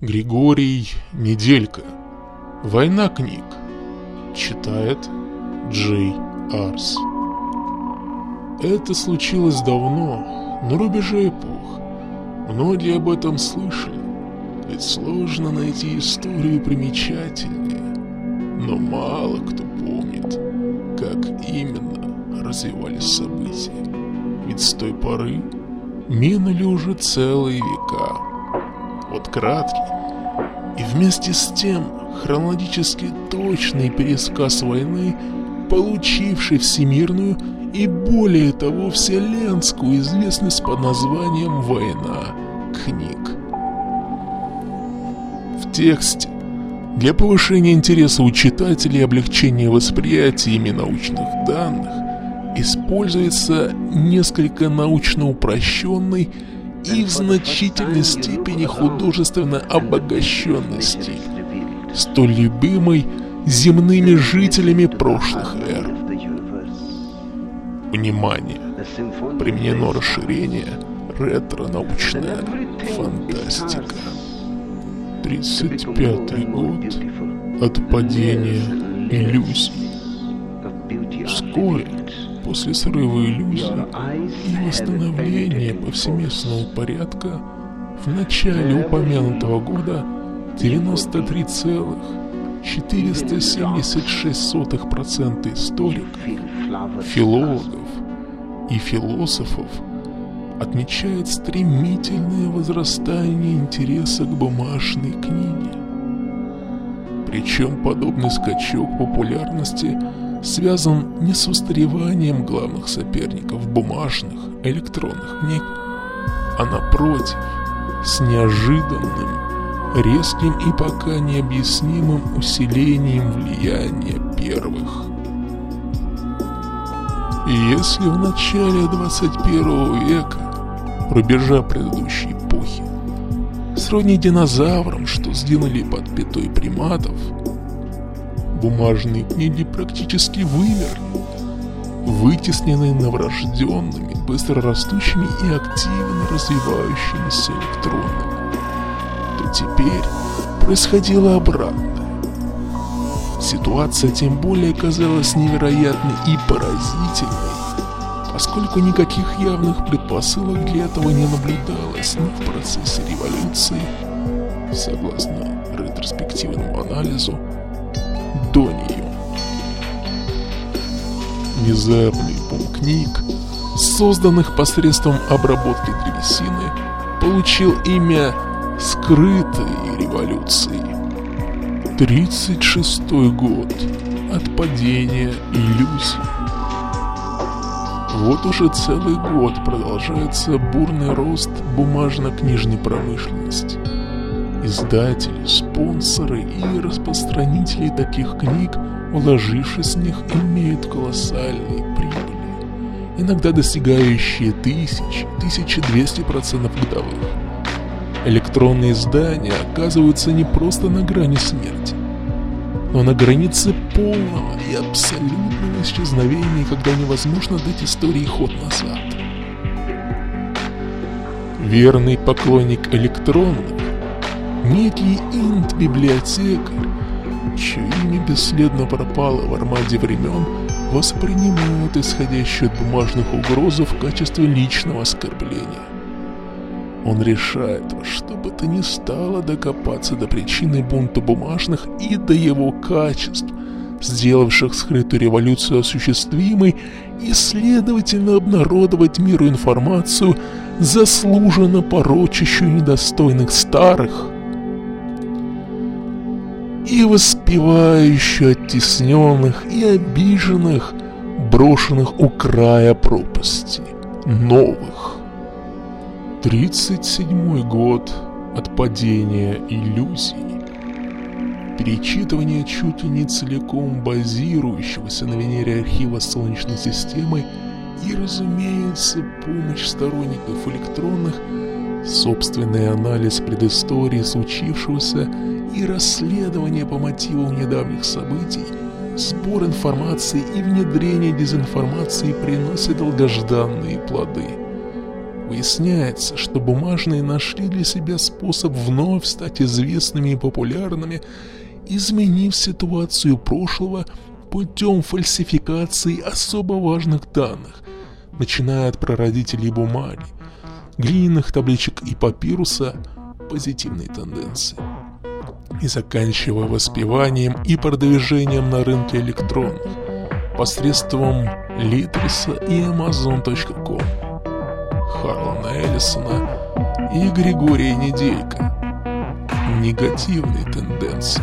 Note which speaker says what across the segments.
Speaker 1: Григорий Неделька. Война книг. Читает Джей Арс. Это случилось давно, на рубеже эпох. Многие об этом слышали, ведь сложно найти историю примечательнее. Но мало кто помнит, как именно развивались события. Ведь с той поры минули уже целые века. Вот краткий и вместе с тем хронологически точный пересказ войны, получивший всемирную и более того вселенскую известность под названием «Война книг». В тексте для повышения интереса у читателей и облегчения восприятия ими научных данных используется несколько научно упрощенный и в значительной степени художественно обогащенный стиль, столь любимый земными жителями прошлых эр. Внимание! Применено расширение ретро-научная фантастика. 35 год от падения иллюзий. Вскоре после срыва иллюзий и восстановления повсеместного порядка в начале упомянутого года 93,476% историков, филологов и философов отмечает стремительное возрастание интереса к бумажной книге. Причем подобный скачок популярности – связан не с устареванием главных соперников бумажных, электронных книг, а напротив, с неожиданным, резким и пока необъяснимым усилением влияния первых. И если в начале 21 века, рубежа предыдущей эпохи, сродни динозаврам, что сдвинули под пятой приматов – бумажные книги практически вымерли, вытесненные новорожденными, быстрорастущими и активно развивающимися электронами, то теперь происходило обратное. Ситуация тем более казалась невероятной и поразительной, поскольку никаких явных предпосылок для этого не наблюдалось ни в процессе революции, согласно ретроспективному анализу, до нее. Внезапный бум книг, созданных посредством обработки древесины, получил имя «Скрытой революции». 36 год от падения иллюзий. Вот уже целый год продолжается бурный рост бумажно-книжной промышленности. Издатели, спонсоры и распространители таких книг, вложившись в них, имеют колоссальные прибыли, иногда достигающие тысяч, 1200% годовых. Электронные издания оказываются не просто на грани смерти, но на границе полного и абсолютного исчезновения, когда невозможно дать истории ход назад. Верный поклонник электронных некий инт-библиотекарь, чье имя бесследно пропало в армаде времен, воспринимают исходящую от бумажных угрозу в качестве личного оскорбления. Он решает во что бы то ни стало докопаться до причины бунта бумажных и до его качеств, сделавших скрытую революцию осуществимой, и, следовательно, обнародовать миру информацию, заслуженно порочащую недостойных старых, и воспевающую оттесненных и обиженных, брошенных у края пропасти, новых. Тридцать седьмой год от падения иллюзий. Перечитывание чуть ли не целиком базирующегося на Венере архива Солнечной системы и, разумеется, помощь сторонников электронных, собственный анализ предыстории случившегося и расследование по мотивам недавних событий, сбор информации и внедрение дезинформации приносят долгожданные плоды. Выясняется, что бумажные нашли для себя способ вновь стать известными и популярными, изменив ситуацию прошлого путем фальсификации особо важных данных, начиная от прародителей бумаги, глиняных табличек и папируса позитивной тенденции и заканчивая воспеванием и продвижением на рынке электронных посредством Литриса и Amazon.com, Харлана Эллисона и Григория Неделька. Негативные тенденции.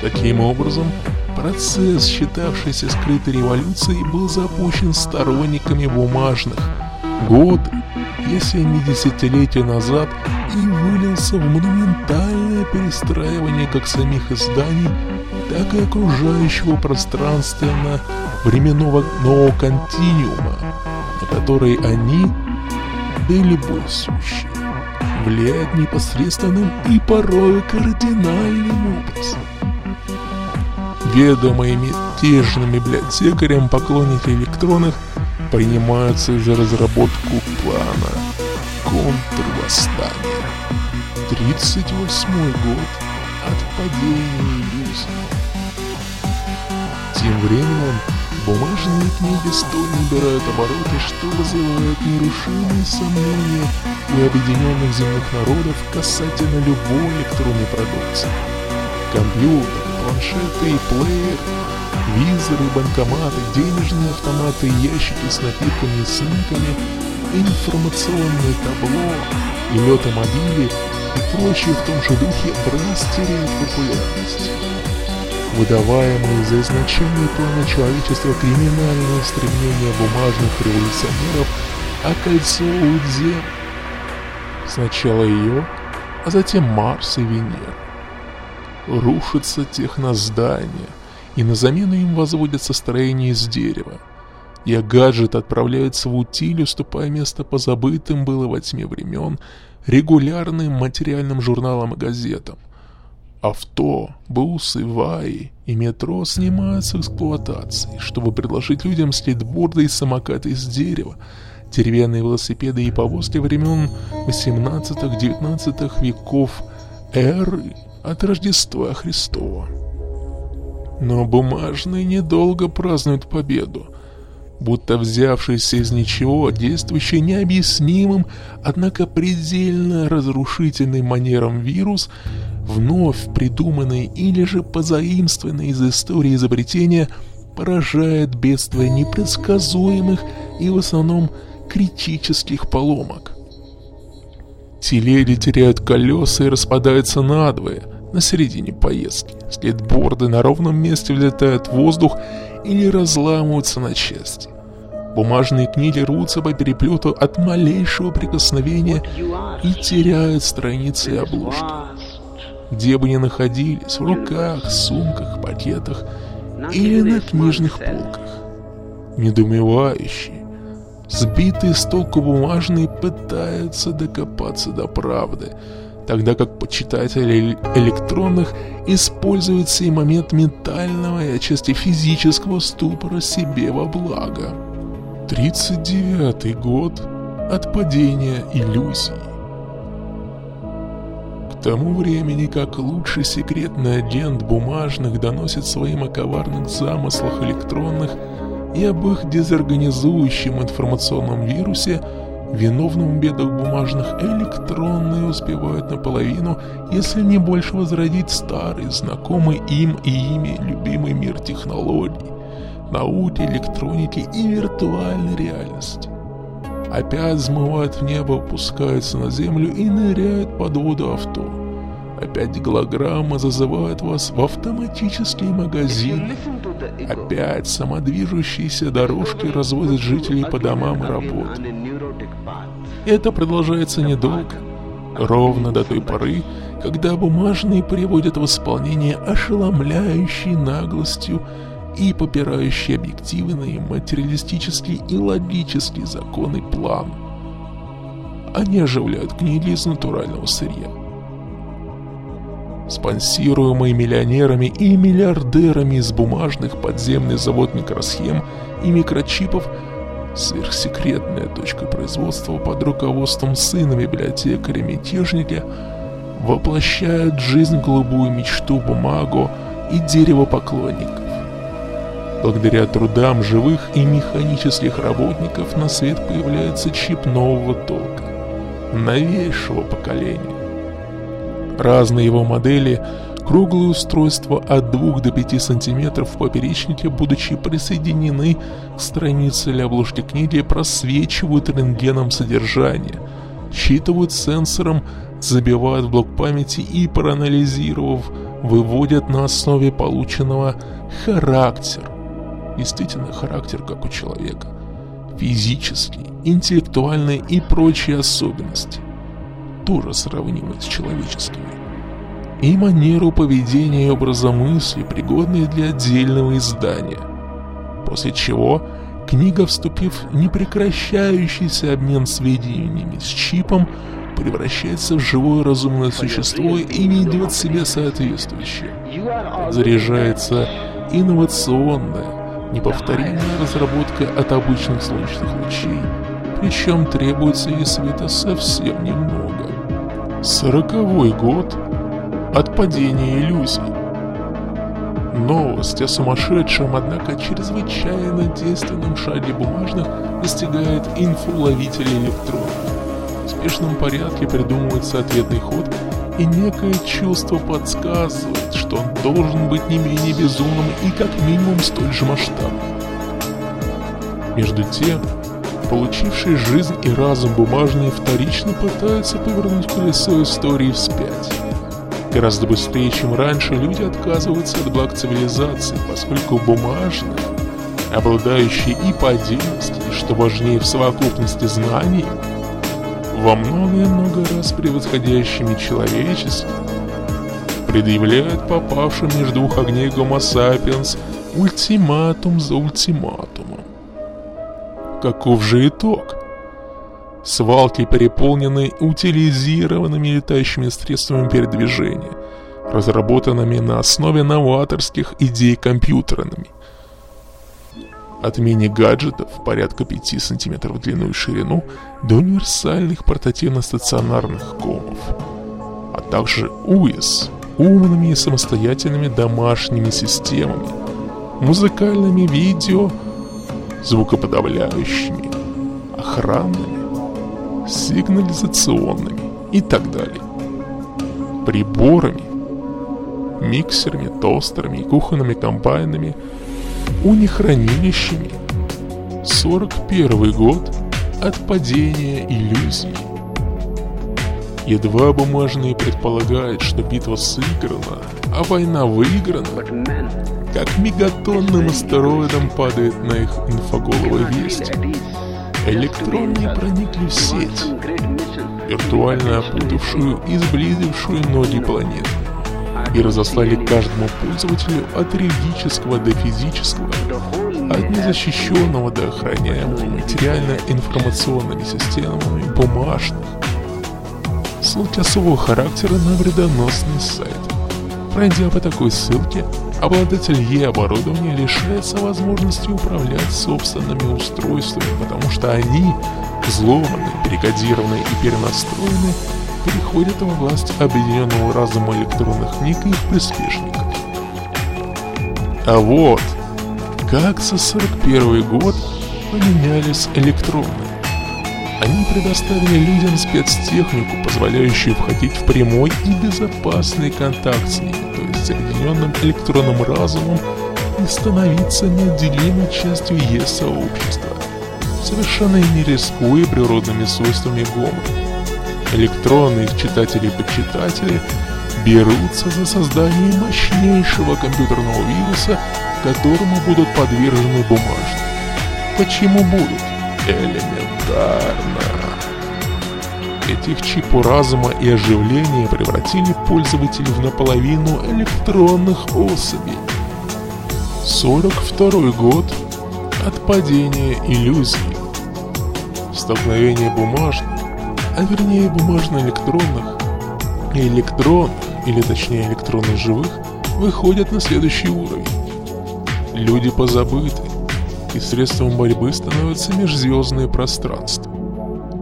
Speaker 1: Таким образом, процесс, считавшийся скрытой революцией, был запущен сторонниками бумажных. Годы, не десятилетия назад, и вылился в монументальное перестраивание как самих изданий, так и окружающего пространственно-временного нового континуума, на который они, да и любой сущий, влияют непосредственным и порой кардинальным образом. Ведомые мятежным библиотекарем поклонники электронных принимаются за разработку плана контрвосстания. 38 год от падения иллюзий. Тем временем бумажные книги столь набирают обороты, что вызывают нерушимые сомнения у объединенных земных народов касательно любой электронной продукции. Компьютер, планшеты и плееры, визоры, банкоматы, денежные автоматы, ящики с напитками и снеками, информационное табло и летомобили и прочие в том же духе раз теряют популярность. Выдаваемые за изначальные планы человечества криминальные стремления бумажных революционеров окольцовывают Землю. Сначала ее, а затем Марс и Венера. Рушатся техноздания, и на замену им возводятся строения из дерева. И гаджет отправляется в утиль, уступая место позабытым было во тьме времен регулярным материальным журналам и газетам. Авто, бусы, ваи и метро снимаются с эксплуатации, чтобы предложить людям слитборды и самокаты из дерева, деревянные велосипеды и повозки времен 18-19 веков эры от Рождества Христова. Но бумажные недолго празднуют победу будто взявшийся из ничего, действующий необъяснимым, однако предельно разрушительным манером вирус, вновь придуманный или же позаимствованный из истории изобретения, поражает бедствие непредсказуемых и в основном критических поломок. Телеги теряют колеса и распадаются надвое на середине поездки. Слетборды на ровном месте влетают в воздух или разламываются на части. Бумажные книги рвутся по переплету от малейшего прикосновения и теряют страницы и обложки. Где бы ни находились, в руках, сумках, пакетах или на книжных полках. Недоумевающие, сбитые с толку бумажные пытаются докопаться до правды – тогда как почитатели электронных используют сей момент ментального и отчасти физического ступора себе во благо. 39-й год от падения иллюзий. К тому времени, как лучший секретный агент бумажных доносит своим о коварных замыслах электронных и об их дезорганизующем информационном вирусе, Виновным в бедах бумажных электронные успевают наполовину, если не больше возродить старый, знакомый им и ими любимый мир технологий, науки, электроники и виртуальной реальности. Опять взмывают в небо, опускаются на землю и ныряют под воду авто. Опять голограмма зазывает вас в автоматический магазин. Опять самодвижущиеся дорожки разводят жителей по домам и работе. Это продолжается недолго, ровно до той поры, когда бумажные приводят в исполнение ошеломляющей наглостью и попирающий объективные, материалистические и логические законы план. Они оживляют книги из натурального сырья. Спонсируемые миллионерами и миллиардерами из бумажных подземный завод микросхем и микрочипов – сверхсекретная точка производства под руководством сына библиотекаря-мятежника, воплощает в жизнь голубую мечту бумагу и дерево поклонников. Благодаря трудам живых и механических работников на свет появляется чип нового толка, новейшего поколения. Разные его модели Круглые устройства от 2 до 5 сантиметров в поперечнике, будучи присоединены к странице или обложке книги, просвечивают рентгеном содержание, считывают сенсором, забивают в блок памяти и, проанализировав, выводят на основе полученного характер. Действительно, характер как у человека. Физические, интеллектуальные и прочие особенности. Тоже сравнимы с человеческими и манеру поведения и образа мысли, пригодные для отдельного издания. После чего книга, вступив в непрекращающийся обмен сведениями с чипом, превращается в живое разумное существо и ведет себя соответствующе. Заряжается инновационная, неповторимая разработка от обычных солнечных лучей, причем требуется и света совсем немного. Сороковой год от падения иллюзий. Новость о сумасшедшем, однако чрезвычайно действенном шаге бумажных достигает инфоловителя электронов. В спешном порядке придумывается ответный ход, и некое чувство подсказывает, что он должен быть не менее безумным и как минимум столь же масштабным. Между тем, получивший жизнь и разум бумажные вторично пытаются повернуть колесо истории вспять. Гораздо быстрее, чем раньше, люди отказываются от благ цивилизации, поскольку бумажные, обладающие и по отдельности, и, что важнее в совокупности знаний, во много и много раз превосходящими человечество, предъявляют попавшим между двух огней гомо сапиенс ультиматум за ультиматумом. Каков же итог? Свалки переполнены утилизированными летающими средствами передвижения, разработанными на основе новаторских идей компьютерными. От мини-гаджетов порядка 5 см в длину и ширину до универсальных портативно-стационарных комов, а также УИС умными и самостоятельными домашними системами, музыкальными видео, звукоподавляющими, охранными, сигнализационными и так далее. Приборами, миксерами, тостерами и кухонными комбайнами, унихранилищами. 41 год от падения иллюзий. Едва бумажные предполагают, что битва сыграна, а война выиграна, как мегатонным астероидом падает на их инфоголовой весть. Электронные проникли в сеть, виртуально опутавшую и сблизившую ноги планеты, и разослали каждому пользователю от юридического до физического, от незащищенного до охраняемого материально-информационными системами бумажных. Ссылки особого характера на вредоносный сайт. Пройдя по такой ссылке, Обладатель Е-оборудования лишается возможности управлять собственными устройствами, потому что они, взломаны, перекодированы и перенастроены, переходят во власть объединенного разума электронных книг и их приспешников. А вот, как за 41 год поменялись электроны. Они предоставили людям спецтехнику, позволяющую входить в прямой и безопасный контакт с ними с объединенным электронным разумом и становиться неотделимой частью Е-сообщества, совершенно не рискуя природными свойствами ГОМа. Электронные читатели и почитатели берутся за создание мощнейшего компьютерного вируса, которому будут подвержены бумажные. Почему будут? Элементарно. Этих чипу разума и оживления превратили пользователей в наполовину электронных особей. 42 год от падения иллюзий. Столкновение бумажных, а вернее бумажно-электронных и электронных, или точнее электронно-живых, выходят на следующий уровень. Люди позабыты, и средством борьбы становится межзвездное пространство.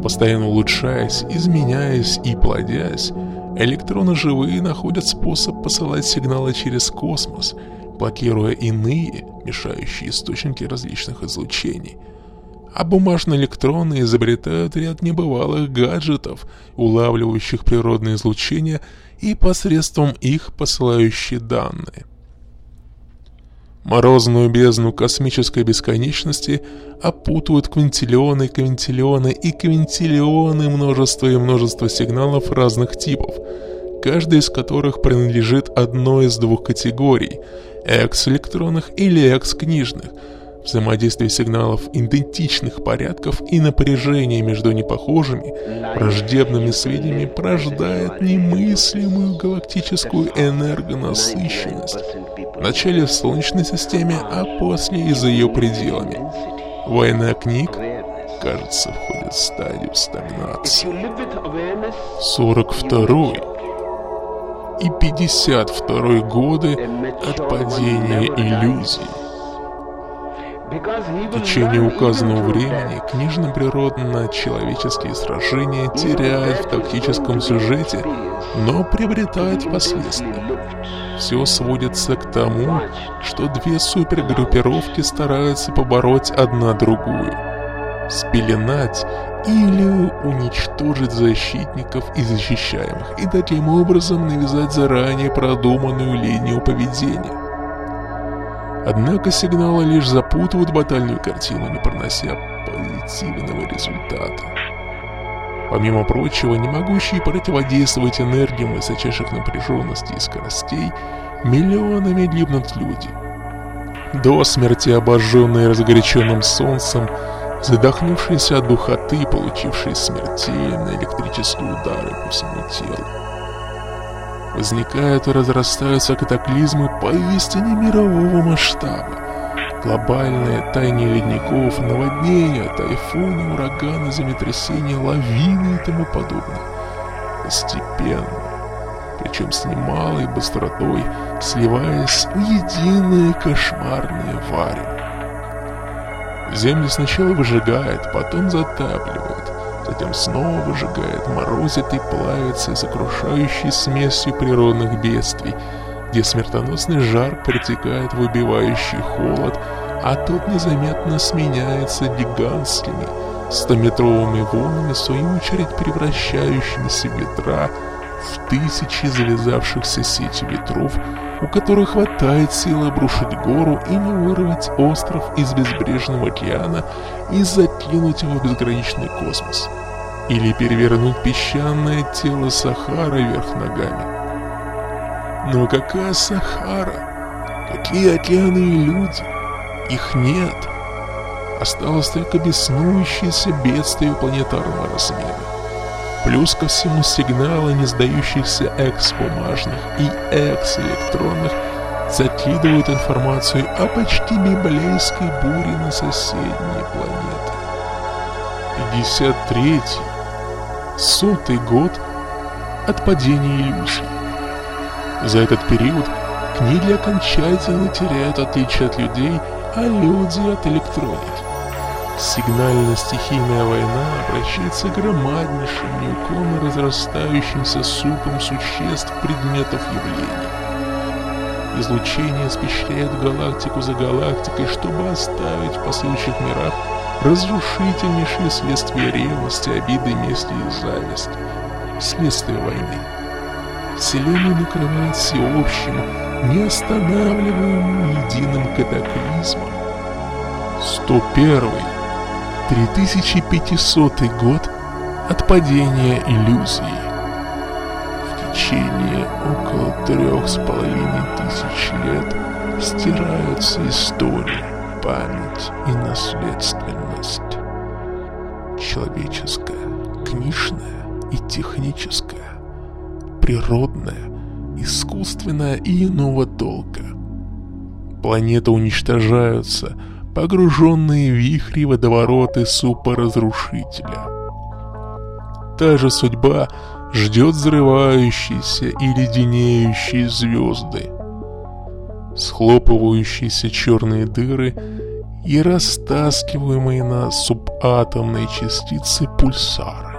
Speaker 1: Постоянно улучшаясь, изменяясь и плодясь, электроны живые находят способ посылать сигналы через космос, блокируя иные, мешающие источники различных излучений. А бумажные электроны изобретают ряд небывалых гаджетов, улавливающих природное излучение и посредством их посылающие данные – Морозную бездну космической бесконечности опутывают квинтиллионы, квинтиллионы и квинтиллионы множества и множество сигналов разных типов, каждый из которых принадлежит одной из двух категорий – экс-электронных или экс-книжных – Взаимодействие сигналов идентичных порядков и напряжение между непохожими, враждебными сведениями порождает немыслимую галактическую энергонасыщенность. Вначале в Солнечной системе, а после и за ее пределами. Война книг, кажется, входит в стадию стагнации. 42 и 52 годы от падения иллюзий. В течение указанного времени книжно-природно-человеческие сражения теряют в тактическом сюжете, но приобретают последствия. Все сводится к тому, что две супергруппировки стараются побороть одна другую, спеленать или уничтожить защитников и защищаемых, и таким образом навязать заранее продуманную линию поведения. Однако сигналы лишь запутывают батальную картину, не пронося позитивного результата. Помимо прочего, не могущие противодействовать энергиям высочайших напряженностей и скоростей, миллионами гибнут люди. До смерти обожженные разгоряченным солнцем, задохнувшиеся от духоты, получившие смертельные электрические удары по всему телу возникают и разрастаются катаклизмы поистине мирового масштаба. Глобальное таяние ледников, наводнения, тайфуны, ураганы, землетрясения, лавины и тому подобное. Постепенно, причем с немалой быстротой, сливаясь в единое кошмарное варево. Землю сначала выжигает, потом затапливает, затем снова выжигает, морозит и плавится сокрушающей смесью природных бедствий, где смертоносный жар протекает в убивающий холод, а тот незаметно сменяется гигантскими, стометровыми волнами, в свою очередь превращающимися в ветра в тысячи завязавшихся сетью ветров, у которых хватает сил обрушить гору и не вырвать остров из безбрежного океана и закинуть его в безграничный космос. Или перевернуть песчаное тело Сахары вверх ногами. Но какая Сахара? Какие океаны и люди? Их нет. Осталось только беснующееся бедствие планетарного размера. Плюс ко всему сигналы не сдающихся экс-бумажных и экс-электронных закидывают информацию о почти библейской буре на соседние планеты. 53-й, сотый год от падения иллюзий. За этот период книги окончательно теряют отличие от людей, а люди от электроники. Сигнально-стихийная война обращается громаднейшим, неуклонно разрастающимся супом существ, предметов явлений. Излучение спещряет галактику за галактикой, чтобы оставить в последующих мирах разрушительнейшие следствия ревности, обиды, мести и зависти. Следствие войны. Вселенную накрывает всеобщим, неостанавливаемым единым катаклизмом. 101 3500 год от падения иллюзии. В течение около трех с половиной тысяч лет стираются история, память и наследственность. Человеческая, книжная и техническая, природная, искусственная и иного толка. Планеты уничтожаются – погруженные в вихри водовороты супоразрушителя. Та же судьба ждет взрывающиеся и леденеющие звезды. Схлопывающиеся черные дыры и растаскиваемые на субатомные частицы пульсары.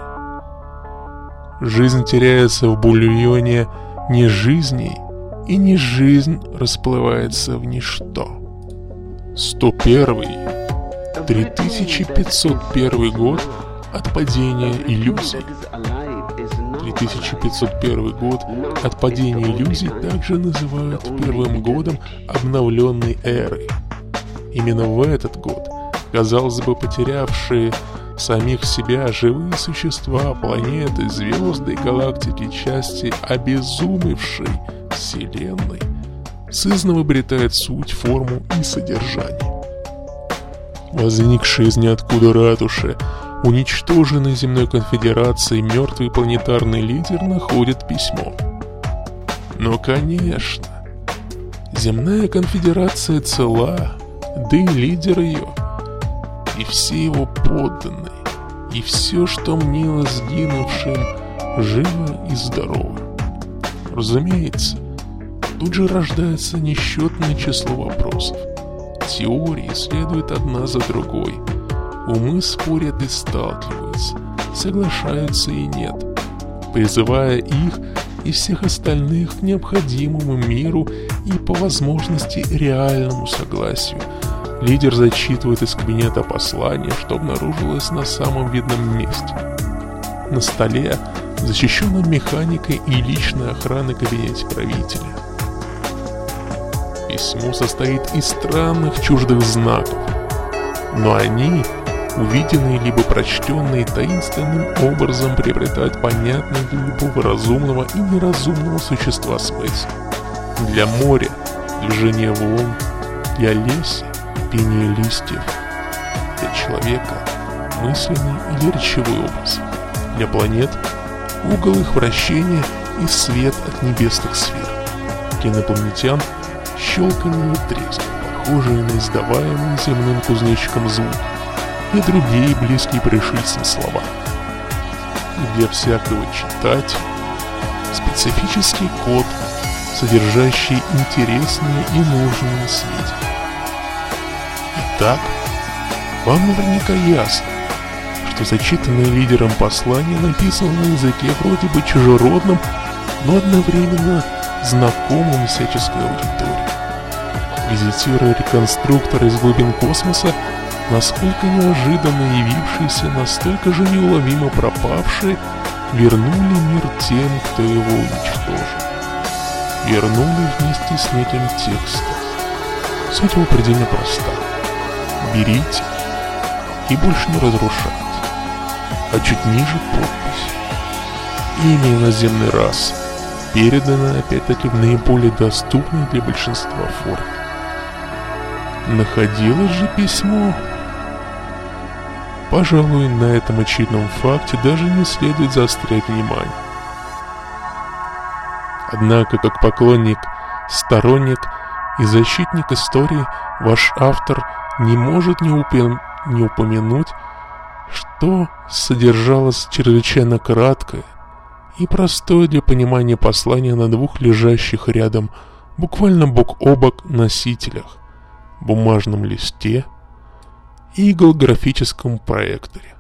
Speaker 1: Жизнь теряется в бульоне не жизней, и не жизнь расплывается в ничто. 101 3501 год от падения иллюзий. 3501 год от падения иллюзий также называют первым годом обновленной эры. Именно в этот год, казалось бы, потерявшие самих себя живые существа, планеты, звезды, галактики, части обезумевшей Вселенной, сызново обретает суть, форму и содержание. Возникшие из ниоткуда ратуши, уничтоженный земной конфедерацией мертвый планетарный лидер находит письмо. Но, конечно, земная конфедерация цела, да и лидер ее, и все его подданные, и все, что мнило сгинувшим, живо и здорово. Разумеется, тут же рождается несчетное число вопросов. Теории следуют одна за другой. Умы спорят и сталкиваются, соглашаются и нет, призывая их и всех остальных к необходимому миру и по возможности реальному согласию – Лидер зачитывает из кабинета послание, что обнаружилось на самом видном месте. На столе, защищенном механикой и личной охраны кабинете правителя. Письмо состоит из странных чуждых знаков, но они, увиденные либо прочтенные таинственным образом, приобретают понятность для любого разумного и неразумного существа смысл. Для моря, движения волн, для леса, пение листьев. Для человека – мысленный или речевой образ. Для планет – угол их вращения и свет от небесных сфер. Для инопланетян – щелканье и треск, похожие на издаваемые земным кузнечиком звук и другие близкие пришельцам слова. Для всякого читать специфический код, содержащий интересные и нужные сведения. Итак, вам наверняка ясно, что зачитанное лидером послание написано на языке вроде бы чужеродном, но одновременно знакомым всяческой аудитории. Визитируя реконструктор из глубин космоса, насколько неожиданно явившиеся, настолько же неуловимо пропавшие, вернули мир тем, кто его уничтожил. Вернули вместе с неким текстом. Суть его предельно проста берите и больше не разрушайте. А чуть ниже подпись. Имя иноземной расы передано опять-таки в наиболее доступной для большинства форме. Находилось же письмо. Пожалуй, на этом очевидном факте даже не следует заострять внимание. Однако, как поклонник, сторонник и защитник истории, ваш автор – не может не, упом... не упомянуть, что содержалось чрезвычайно краткое и простое для понимания послание на двух лежащих рядом, буквально бок о бок носителях, бумажном листе и голографическом проекторе.